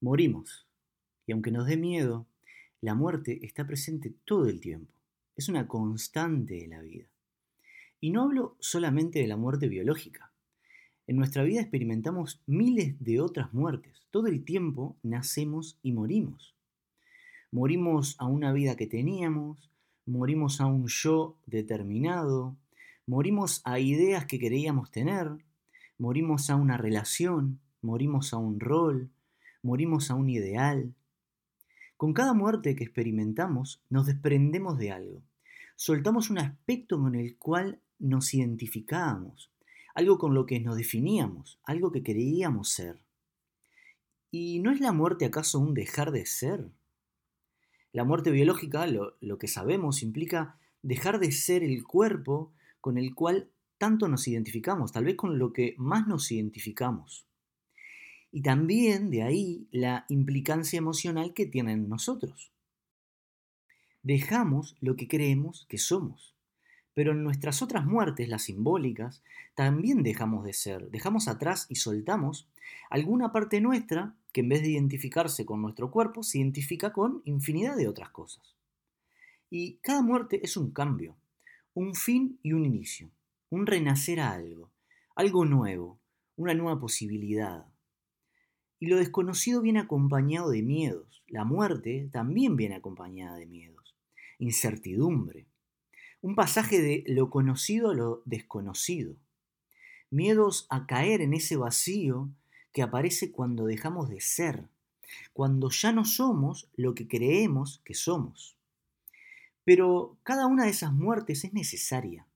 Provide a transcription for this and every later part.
Morimos. Y aunque nos dé miedo, la muerte está presente todo el tiempo. Es una constante de la vida. Y no hablo solamente de la muerte biológica. En nuestra vida experimentamos miles de otras muertes. Todo el tiempo nacemos y morimos. Morimos a una vida que teníamos, morimos a un yo determinado, morimos a ideas que queríamos tener, morimos a una relación, morimos a un rol, morimos a un ideal. Con cada muerte que experimentamos nos desprendemos de algo. Soltamos un aspecto con el cual nos identificábamos, algo con lo que nos definíamos, algo que creíamos ser. ¿Y no es la muerte acaso un dejar de ser? La muerte biológica, lo, lo, que sabemos, implica dejar de ser el cuerpo con el cual tanto nos identificamos, tal vez con lo que más nos identificamos. Y también de ahí la implicancia emocional que tienen nosotros. Dejamos lo que creemos que somos. Pero en nuestras otras muertes, las simbólicas, también dejamos de ser, dejamos atrás y soltamos alguna parte nuestra que en vez de identificarse con nuestro cuerpo, se identifica con infinidad de otras cosas. Y cada muerte es un cambio, un fin y un inicio, un renacer a algo, algo nuevo, una nueva posibilidad. Y lo desconocido viene acompañado de miedos, la muerte también viene acompañada de miedos, incertidumbre, un pasaje de lo conocido a lo desconocido, miedos a caer en ese vacío que aparece cuando dejamos de ser, cuando ya no somos lo que creemos que somos. Pero cada una de esas muertes es necesaria,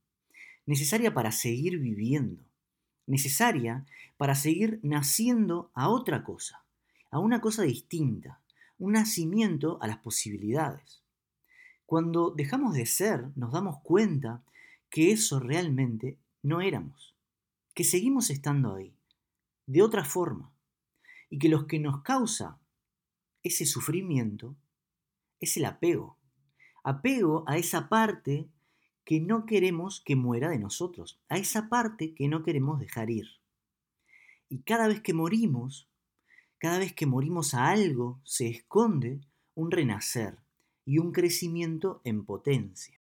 necesaria para seguir viviendo, necesaria para seguir naciendo a otra cosa, a una cosa distinta, un nacimiento a las posibilidades. Cuando dejamos de ser, nos damos cuenta que eso realmente no éramos, que seguimos estando ahí, de otra forma, y que lo que nos causa ese sufrimiento es el apego, apego a esa parte que no queremos que muera de nosotros, a esa parte que no queremos dejar ir. Y cada vez que morimos, cada vez que morimos a algo, se esconde un renacer, y un crecimiento en potencia.